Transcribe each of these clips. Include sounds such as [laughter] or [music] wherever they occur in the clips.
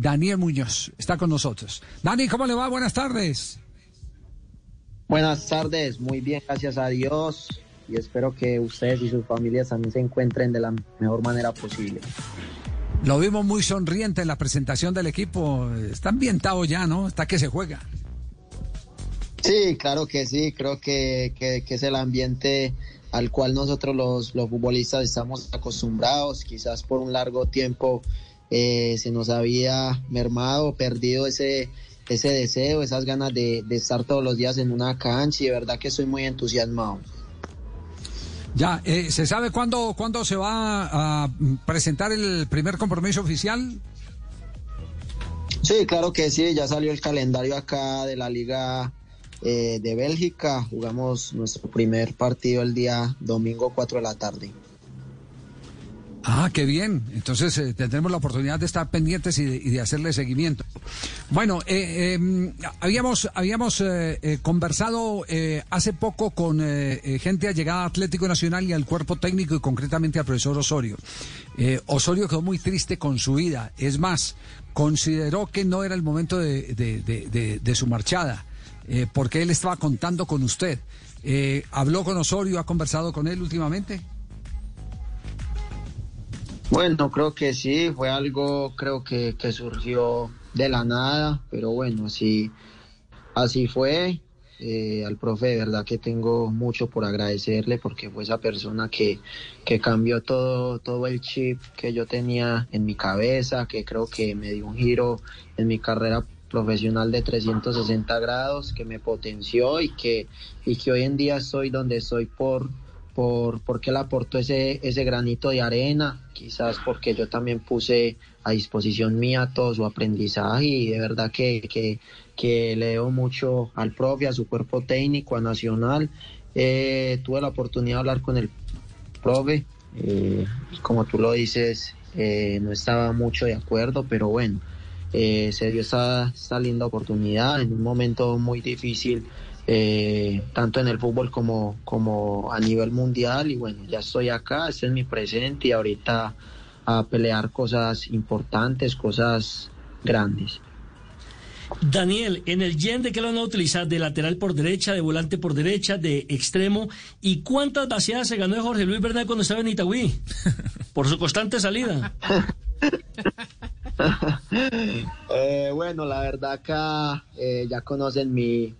Daniel Muñoz está con nosotros. Dani, ¿cómo le va? Buenas tardes. Buenas tardes, muy bien, gracias a Dios y espero que ustedes y sus familias también se encuentren de la mejor manera posible. Lo vimos muy sonriente en la presentación del equipo. Está ambientado ya, ¿no? Está que se juega. Sí, claro que sí, creo que, que, que es el ambiente al cual nosotros los, los futbolistas estamos acostumbrados, quizás por un largo tiempo eh, se nos había mermado, perdido ese, ese deseo, esas ganas de, de estar todos los días en una cancha y de verdad que estoy muy entusiasmado. Ya, eh, ¿se sabe cuándo, cuándo se va a presentar el primer compromiso oficial? Sí, claro que sí, ya salió el calendario acá de la Liga eh, de Bélgica. Jugamos nuestro primer partido el día domingo 4 de la tarde. Ah, qué bien. Entonces eh, tendremos la oportunidad de estar pendientes y de, hacerle seguimiento. Bueno, eh, eh, habíamos, habíamos eh, eh, conversado hace poco con gente allegada a Atlético Nacional y al cuerpo técnico y concretamente al profesor Osorio. Osorio quedó muy triste con su vida. Es más, consideró que no era el momento de, de- su marchada, porque él estaba contando con usted. ¿Habló con Osorio? ¿Ha conversado con él últimamente? Bueno, creo que sí, fue algo creo que, que surgió de la nada, pero bueno, así, así fue. Eh, al profe de verdad que tengo mucho por agradecerle porque fue esa persona que, que cambió todo, todo el chip que yo tenía en mi cabeza, que creo que me dio un giro en mi carrera profesional de 360 grados, que me potenció y que, y que hoy en día estoy donde estoy por, por porque él aportó ese, ese granito de arena, quizás porque yo también puse a disposición mía todo su aprendizaje y de verdad que, que, que le debo mucho al profe, a su cuerpo técnico, a Nacional. Eh, tuve la oportunidad de hablar con el profe, eh, como tú lo dices, eh, no estaba mucho de acuerdo, pero bueno, eh, se dio esta, esta linda oportunidad en un momento muy difícil eh, tanto en el fútbol como, como a nivel mundial y bueno, ya estoy acá, este es mi presente y ahorita a pelear cosas importantes, cosas grandes. Daniel, en el Gen de qué lo van a utilizar, de lateral por derecha, de volante por derecha, de extremo, ¿y cuántas vaciadas se ganó de Jorge Luis Bernal cuando estaba en Itagüí? [laughs] Por su constante salida. [laughs] Eh, bueno, la verdad acá eh, ya conocen mi,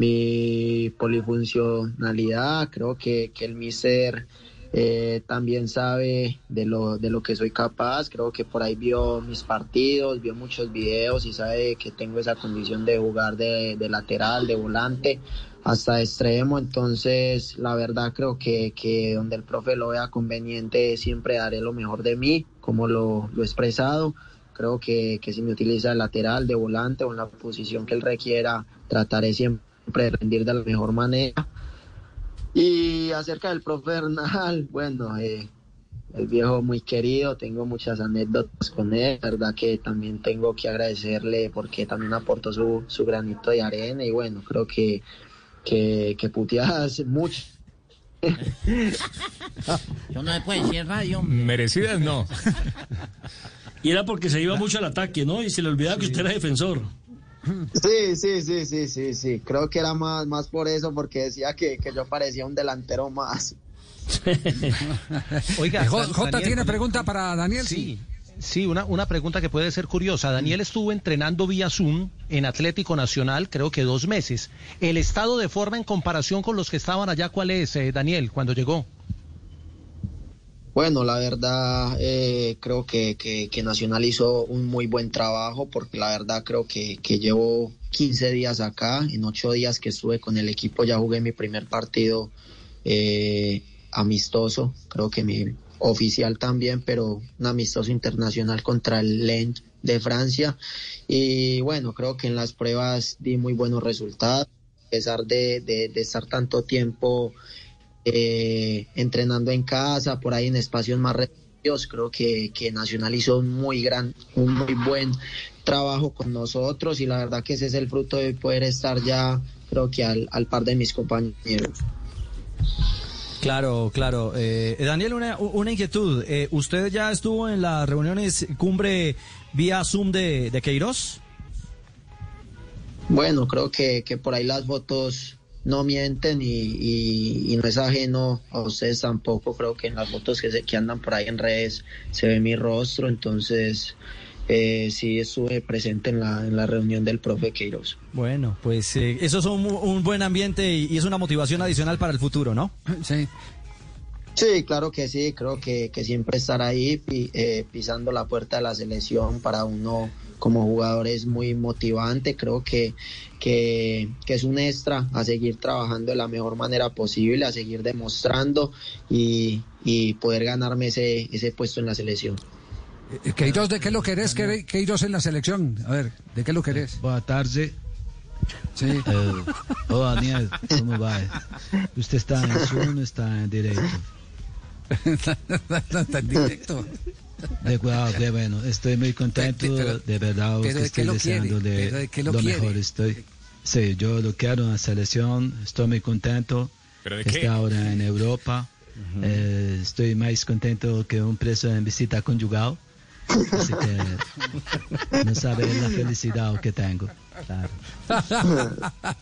mi polifuncionalidad, creo que, que el mister eh, también sabe de lo, de lo que soy capaz, creo que por ahí vio mis partidos, vio muchos videos y sabe que tengo esa condición de jugar de, de lateral, de volante, hasta extremo, entonces la verdad creo que, que donde el profe lo vea conveniente siempre daré lo mejor de mí, como lo, lo he expresado. Creo que, que si me utiliza de lateral, de volante o en la posición que él requiera, trataré siempre de rendir de la mejor manera. Y acerca del profe Bernal, [laughs] bueno, eh, el viejo muy querido, tengo muchas anécdotas con él, verdad que también tengo que agradecerle porque también aportó su, su granito de arena y bueno, creo que, que, que puteadas mucho. [laughs] Yo no se puede decir radio. Merecidas no. Y era porque se iba mucho al ataque, ¿no? Y se le olvidaba que usted era defensor. Sí, sí, sí, sí, sí, sí. Creo que era más, más por eso, porque decía que, que yo parecía un delantero más. [laughs] Oiga, J, Dan- J Daniel, tiene pregunta para Daniel. Sí, sí, una, una pregunta que puede ser curiosa. Daniel estuvo entrenando vía Zoom en Atlético Nacional, creo que dos meses. ¿El estado de forma en comparación con los que estaban allá, cuál es, eh, Daniel, cuando llegó? Bueno, la verdad eh, creo que, que, Nacional hizo un muy buen trabajo porque la verdad creo que, que llevo 15 días acá, en 8 días que estuve con el equipo ya jugué mi primer partido eh, amistoso, creo que mi oficial también, pero un amistoso internacional contra el Lens de Francia. Y bueno, creo que en las pruebas di muy buenos resultados, a pesar de, de, de estar tanto tiempo eh, entrenando en casa, por ahí en espacios más reducidos. Creo que, que Nacional hizo un muy gran, un muy buen trabajo con nosotros y la verdad que ese es el fruto de poder estar ya, creo que al, al par de mis compañeros. Claro, claro. Eh, Daniel, una, una inquietud. Eh, ¿Usted ya estuvo en las reuniones cumbre vía Zoom de, de Queiroz? Bueno, creo que, que por ahí las fotos no mienten y, y, y, no es ajeno a ustedes tampoco. Creo que en las fotos que, se, que andan por ahí en redes se ve mi rostro, entonces eh, sí estuve presente en la, en la reunión del profe Queiroz. Bueno, pues eh, eso es un, un, buen ambiente y, y, es una motivación adicional para el futuro, ¿no? [laughs] Sí. Sí, claro que sí, creo que, que siempre estar ahí eh, pisando la puerta de la selección para uno como jugador es muy motivante, creo que, que, que, es un extra a seguir trabajando de la mejor manera posible, a seguir demostrando y, y poder ganarme ese, ese puesto en la selección. Queiroz, ¿de qué lo querés, Queiroz, en la selección? A ver, ¿de qué lo querés? Boa tarde. Sí. Uh, oh, Daniel, ¿cómo va? ¿Usted está en Zoom o está en directo? [laughs] en directo. De, wow, de bueno, estoy muy contento, pero, de verdad, pero que estoy lo deseando quiere? de, de qué lo, lo mejor. Estoy, sí, yo lo quiero en la selección, estoy muy contento. ¿Pero de Está qué? ahora en Europa. Uh -huh. eh, estoy más contento que un preso en visita conjugal. Así que no sabe la felicidad que tengo. Claro.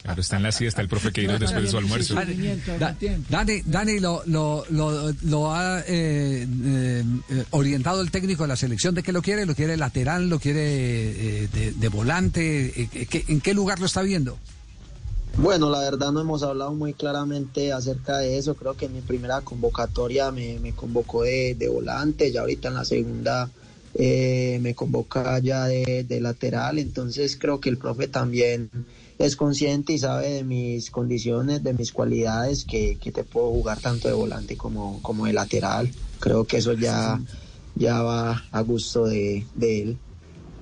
claro, está en la siesta el profe Queiroz después de su almuerzo. Dani, Dani lo, lo, lo, lo ha eh, eh, orientado el técnico de la selección. ¿De qué lo quiere? ¿Lo quiere lateral? ¿Lo quiere eh, de, de, volante? ¿En qué lugar lo está viendo? Bueno, la verdad no hemos hablado muy claramente acerca de eso. Creo que en mi primera convocatoria me, me convocó de, de volante, ya ahorita en la segunda eh, me convoca ya de, de, lateral, entonces creo que el profe también es consciente y sabe de mis condiciones, de mis cualidades, que, que te puedo jugar tanto de volante como, como de lateral. Creo que eso ya, ya va a gusto de, de él.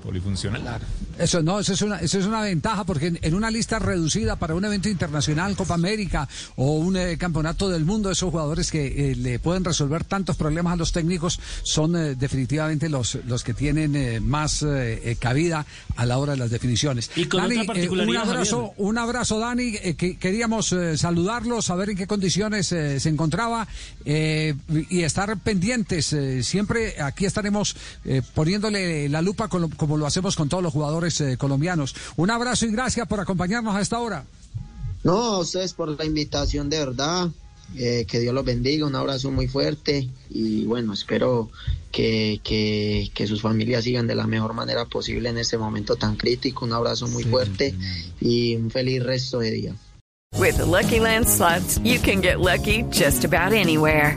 Polifuncional. Claro. Eso no, eso es una, eso es una ventaja porque en, en, una lista reducida para un evento internacional, Copa América o un eh, campeonato del mundo, esos jugadores que eh, le pueden resolver tantos problemas a los técnicos son eh, definitivamente los, los que tienen eh, más eh, cabida a la hora de las definiciones. Y con Dani, otra un abrazo, Javier. un abrazo, Dani. que queríamos saludarlo, saber en qué condiciones se encontraba y estar pendientes. siempre aquí estaremos poniéndole la lupa con lo, como lo hacemos con todos los jugadores eh, colombianos. Un abrazo y gracias por acompañarnos a esta hora. No, a ustedes por la invitación de verdad. Eh, que Dios los bendiga, un abrazo muy fuerte y bueno, espero que, que, que, sus familias sigan de la mejor manera posible en este momento tan crítico. Un abrazo muy sí, fuerte y un feliz resto de día. With the Lucky Land slots, you can get lucky just about anywhere.